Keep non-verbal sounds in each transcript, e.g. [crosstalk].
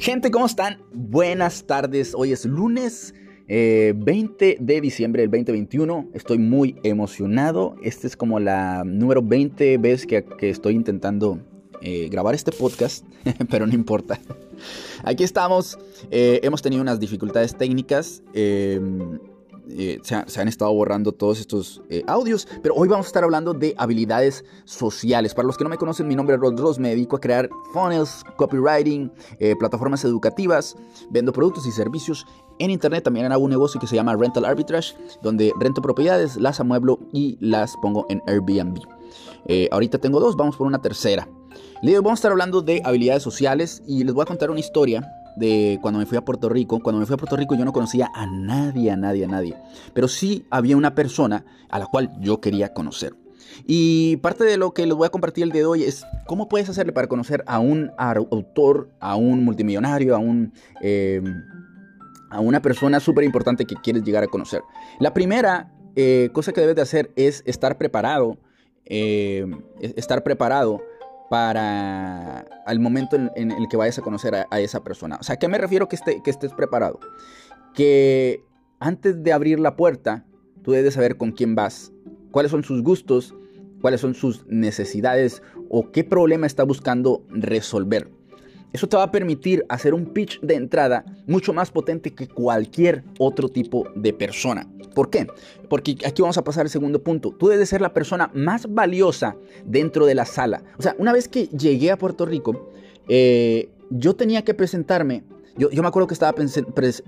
Gente, ¿cómo están? Buenas tardes. Hoy es lunes 20 eh, de diciembre del 2021. Estoy muy emocionado. Esta es como la número 20 vez que, estoy intentando eh, grabar este podcast, [laughs] pero no importa. Aquí estamos. Eh, hemos tenido unas dificultades técnicas. Eh, se, han estado borrando todos estos eh, audios, pero hoy vamos a estar hablando de habilidades sociales. Para los que no me conocen, mi nombre es Rod Ross, me dedico a crear funnels, copywriting, eh, plataformas educativas, vendo productos y servicios en internet. También hago un negocio que se llama Rental Arbitrage, donde rento propiedades, las amueblo y las pongo en Airbnb. ahorita tengo dos, vamos por una tercera. Vamos a estar hablando de habilidades sociales y les voy a contar una historia de cuando me fui a Puerto Rico. Cuando me fui a Puerto Rico yo no conocía a nadie, a nadie, a nadie. Pero sí había una persona a la cual yo quería conocer. Y parte de lo que les voy a compartir el día de hoy es cómo puedes hacerle para conocer a un autor, a un multimillonario, a un... Eh, a una persona súper importante que quieres llegar a conocer. La primera eh, cosa que debes de hacer es estar preparado, eh, estar preparado para al momento en, el que vayas a conocer a, esa persona. O sea, ¿qué me refiero que, esté, que estés preparado? Que antes de abrir la puerta, tú debes saber con quién vas, cuáles son sus gustos, cuáles son sus necesidades o qué problema está buscando resolver. Eso te va a permitir hacer un pitch de entrada mucho más potente que cualquier otro tipo de persona. ¿Por qué? Porque aquí vamos a pasar al segundo punto. Tú debes ser la persona más valiosa dentro de la sala. O sea, una vez que llegué a Puerto Rico, eh, yo tenía que presentarme yo, me acuerdo que estaba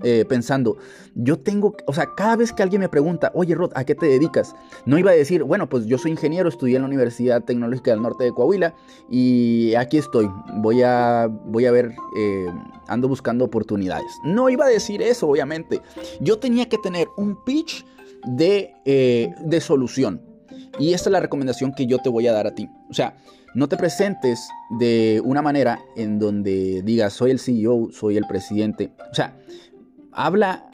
eh, pensando, yo tengo, o sea, cada vez que alguien me pregunta, oye Rod, ¿a qué te dedicas? No iba a decir, bueno, pues yo soy ingeniero, estudié en la Universidad Tecnológica del Norte de Coahuila y aquí estoy, voy a, voy a ver, eh, ando buscando oportunidades. No iba a decir eso, obviamente. Yo tenía que tener un pitch de, eh, de solución. Y esta es la recomendación que yo te voy a dar a ti. O sea, no te presentes de una manera en donde digas, soy el CEO, soy el presidente. O sea, habla,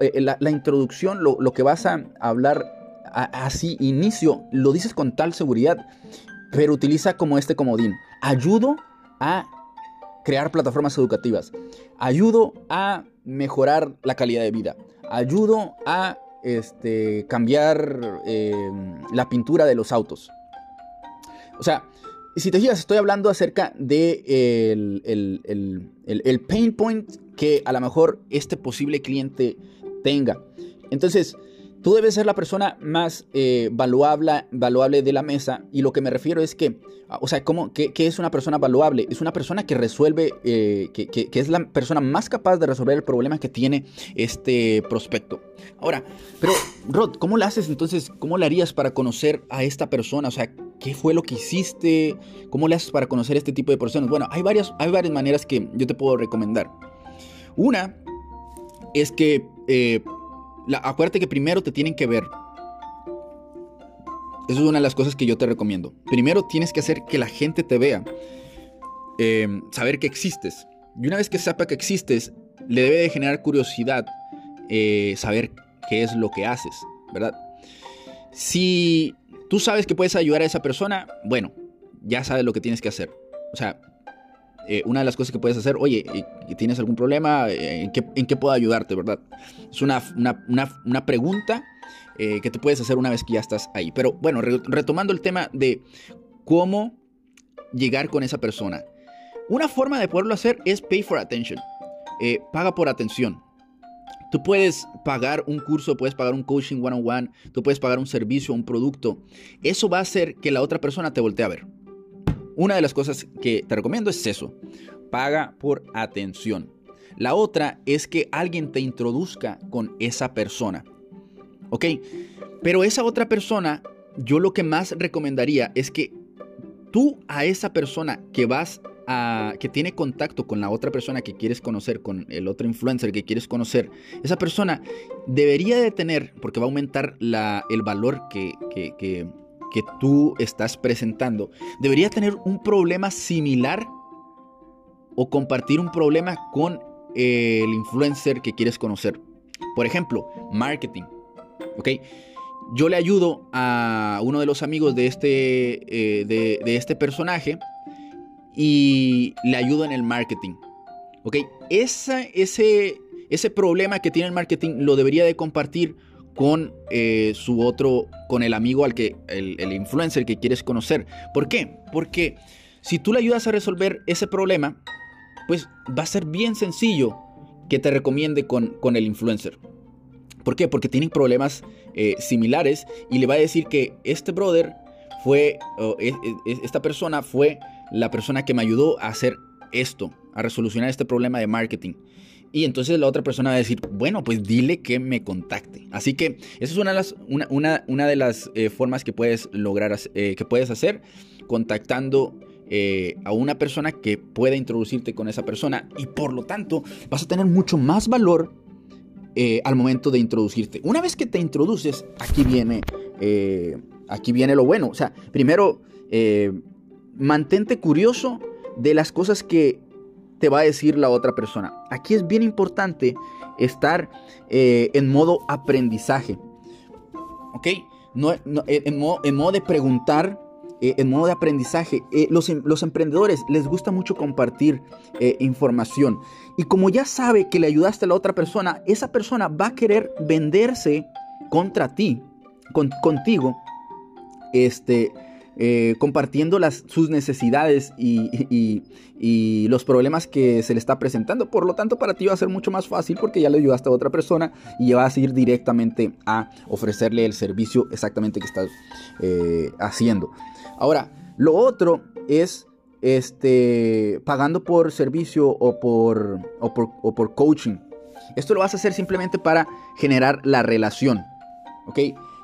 eh, la, introducción, lo, que vas a hablar así, inicio, lo dices con tal seguridad, pero utiliza como este comodín. Ayudo a crear plataformas educativas. Ayudo a mejorar la calidad de vida. Ayudo a este, cambiar eh, la pintura de los autos. O sea, si te fijas, estoy hablando acerca de el, pain point que a lo mejor este posible cliente tenga. Entonces, tú debes ser la persona más eh, valuable, valuable de la mesa. Y lo que me refiero es que, o sea, ¿cómo, qué, es una persona valuable? Es una persona que resuelve, eh, que, es la persona más capaz de resolver el problema que tiene este prospecto. Ahora, pero, Rod, ¿cómo lo haces entonces? ¿Cómo le harías para conocer a esta persona? O sea, ¿Qué fue lo que hiciste? ¿Cómo le haces para conocer este tipo de personas? Bueno, hay varias, hay varias maneras que yo te puedo recomendar. Una es que, eh, acuérdate que primero te tienen que ver. Eso es una de las cosas que yo te recomiendo. Primero tienes que hacer que la gente te vea. Eh, saber que existes. Y una vez que sepa que existes, le debe de generar curiosidad eh, saber qué es lo que haces, ¿verdad? Si tú sabes que puedes ayudar a esa persona, bueno, ya sabes lo que tienes que hacer. O sea, eh, una de las cosas que puedes hacer, oye, ¿tienes algún problema? Eh, ¿En qué, puedo ayudarte, verdad? Es una, una, pregunta eh, que te puedes hacer una vez que ya estás ahí. Pero bueno, retomando el tema de cómo llegar con esa persona. Una forma de poderlo hacer es pay for attention. paga por atención. Tú puedes pagar un curso, puedes pagar un coaching one on one, tú puedes pagar un servicio, un producto. Eso va a hacer que la otra persona te voltee a ver. Una de las cosas que te recomiendo es eso. Paga por atención. La otra es que alguien te introduzca con esa persona. ¿Ok? Pero esa otra persona, yo lo que más recomendaría es que tú a esa persona que vas que tiene contacto con la otra persona que quieres conocer, con el otro influencer que quieres conocer, esa persona debería de tener, porque va a aumentar el valor que, que, tú estás presentando, debería tener un problema similar o compartir un problema con el influencer que quieres conocer. Por ejemplo, marketing. ¿Ok? Yo le ayudo a uno de los amigos de este, eh, de, este personaje y le ayudo en el marketing. ¿Ok? ese, ese problema que tiene el marketing lo debería de compartir con eh, su otro, con el amigo al que, el, influencer que quieres conocer. ¿Por qué? Porque si tú le ayudas a resolver ese problema, pues va a ser bien sencillo que te recomiende con, con el influencer. ¿Por qué? Porque tienen problemas eh, similares y le va a decir que este brother fue, esta persona fue la persona que me ayudó a hacer esto, a resolucionar este problema de marketing. Y entonces la otra persona va a decir, bueno, pues dile que me contacte. Así que esa es una de las, eh, formas que puedes lograr, eh, que puedes hacer contactando eh, a una persona que pueda introducirte con esa persona. Y por lo tanto vas a tener mucho más valor al momento de introducirte. Una vez que te introduces, aquí viene, aquí viene lo bueno. O sea, primero, mantente curioso de las cosas que te va a decir la otra persona. Aquí es bien importante estar eh, en modo aprendizaje. ¿Ok? No, eh, en, modo, de preguntar, eh, en modo de aprendizaje. Los, los, emprendedores les gusta mucho compartir información. Y como ya sabe que le ayudaste a la otra persona, esa persona va a querer venderse contra ti, contigo. Este, eh, compartiendo las, sus necesidades y, los problemas que se le está presentando. Por lo tanto, para ti va a ser mucho más fácil porque ya le ayudaste a otra persona y vas a ir directamente a ofrecerle el servicio exactamente que estás eh, haciendo. Ahora, lo otro es este, pagando por servicio o por, o por, coaching. Esto lo vas a hacer simplemente para generar la relación. ¿Ok?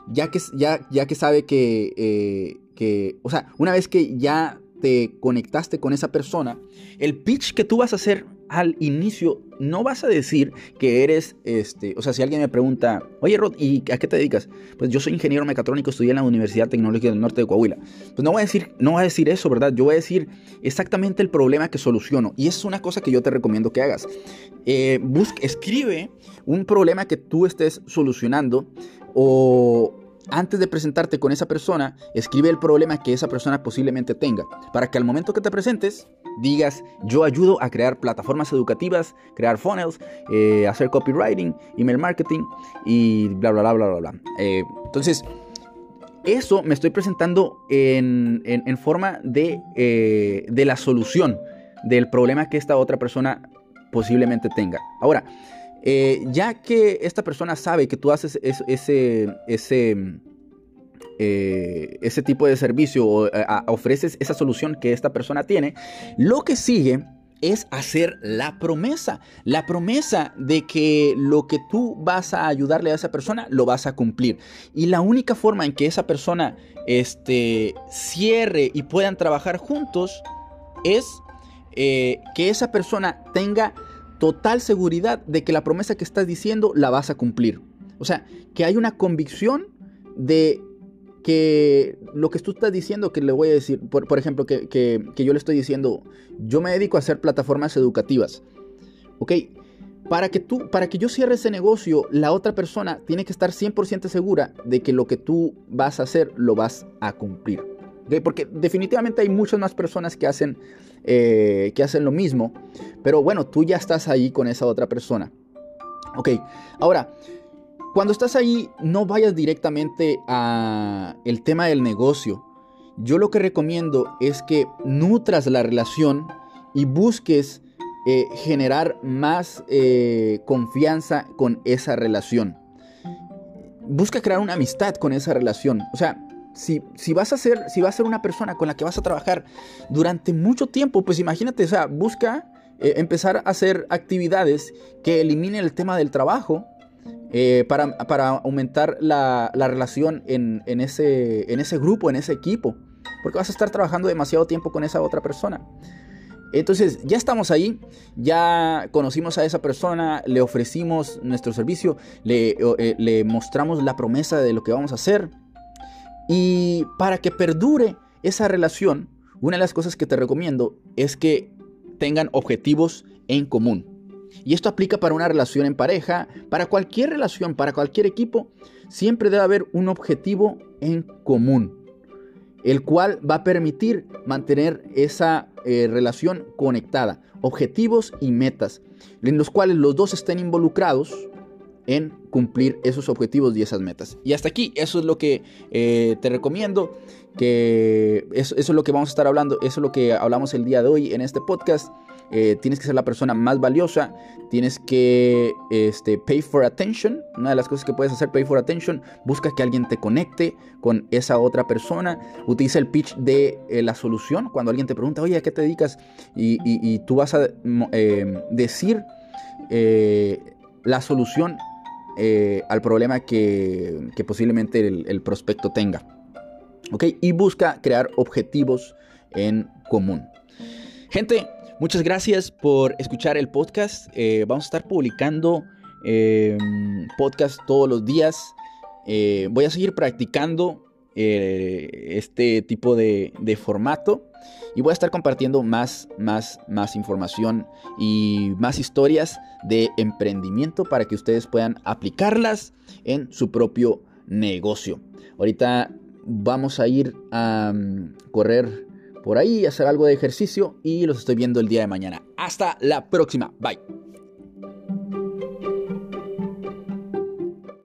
Ya que, ya, ya que sabe que eh, que, o sea, una vez que ya te conectaste con esa persona, el pitch que tú vas a hacer al inicio, no vas a decir que eres, este, o sea, si alguien me pregunta, oye Rod, ¿y a qué te dedicas? Pues yo soy ingeniero mecatrónico, estudié en la Universidad Tecnológica del Norte de Coahuila. Pues no voy a decir, no voy a decir eso, ¿verdad? Yo voy a decir exactamente el problema que soluciono. Y es una cosa que yo te recomiendo que hagas. Eh, escribe un problema que tú estés solucionando o, antes de presentarte con esa persona, escribe el problema que esa persona posiblemente tenga, para que al momento que te presentes digas, yo ayudo a crear plataformas educativas, crear funnels, eh, hacer copywriting, email marketing y bla, bla, bla, bla, bla, bla. Eh, entonces, eso me estoy presentando en, forma de, eh, de la solución del problema que esta otra persona posiblemente tenga. Ahora, eh, ya que esta persona sabe que tú haces ese, ese, eh, ese tipo de servicio o eh, ofreces esa solución que esta persona tiene, lo que sigue es hacer la promesa. La promesa de que lo que tú vas a ayudarle a esa persona lo vas a cumplir. Y la única forma en que esa persona este, cierre y puedan trabajar juntos es que esa persona tenga total seguridad de que la promesa que estás diciendo la vas a cumplir. O sea, que hay una convicción de que lo que tú estás diciendo, que le voy a decir, por, ejemplo, que, yo le estoy diciendo, yo me dedico a hacer plataformas educativas. ¿Ok? Para que, tú, para que yo cierre ese negocio, la otra persona tiene que estar 100% segura de que lo que tú vas a hacer lo vas a cumplir. Porque definitivamente hay muchas más personas que hacen, eh, que hacen lo mismo, pero bueno, tú ya estás ahí con esa otra persona. Ok, ahora, cuando estás ahí, no vayas directamente a el tema del negocio. Yo lo que recomiendo es que nutras la relación y busques eh, generar más eh, confianza con esa relación. Busca crear una amistad con esa relación. O sea, si, vas a ser, si a ser una persona con la que vas a trabajar durante mucho tiempo, pues imagínate, o sea, busca eh, empezar a hacer actividades que eliminen el tema del trabajo eh, para, aumentar la, relación en, ese, en ese grupo, en ese equipo, porque vas a estar trabajando demasiado tiempo con esa otra persona. Entonces ya estamos ahí, ya conocimos a esa persona, le ofrecimos nuestro servicio, le, eh, le mostramos la promesa de lo que vamos a hacer, y para que perdure esa relación, una de las cosas que te recomiendo es que tengan objetivos en común. Y esto aplica para una relación en pareja, para cualquier relación, para cualquier equipo, siempre debe haber un objetivo en común. el cual va a permitir mantener esa eh, relación conectada, objetivos y metas, en los cuales los dos estén involucrados en cumplir esos objetivos y esas metas. Y hasta aquí, eso es lo que eh, te recomiendo, que eso, es lo que vamos a estar hablando, eso es lo que hablamos el día de hoy en este podcast. Eh, tienes que ser la persona más valiosa, tienes que este, pay for attention, una de las cosas que puedes hacer, pay for attention, busca que alguien te conecte con esa otra persona, utiliza el pitch de eh, la solución, cuando alguien te pregunta, oye, ¿a qué te dedicas? Y, tú vas a decir la solución eh, al problema que, posiblemente el, prospecto tenga. ¿Ok? Y busca crear objetivos en común. Gente, muchas gracias por escuchar el podcast. Eh, vamos a estar publicando eh, podcast todos los días. voy a seguir practicando este tipo de formato y voy a estar compartiendo más, más, más información y más historias de emprendimiento para que ustedes puedan aplicarlas en su propio negocio. Ahorita vamos a ir a mm, correr por ahí, hacer algo de ejercicio y los estoy viendo el día de mañana. Hasta la próxima. Bye.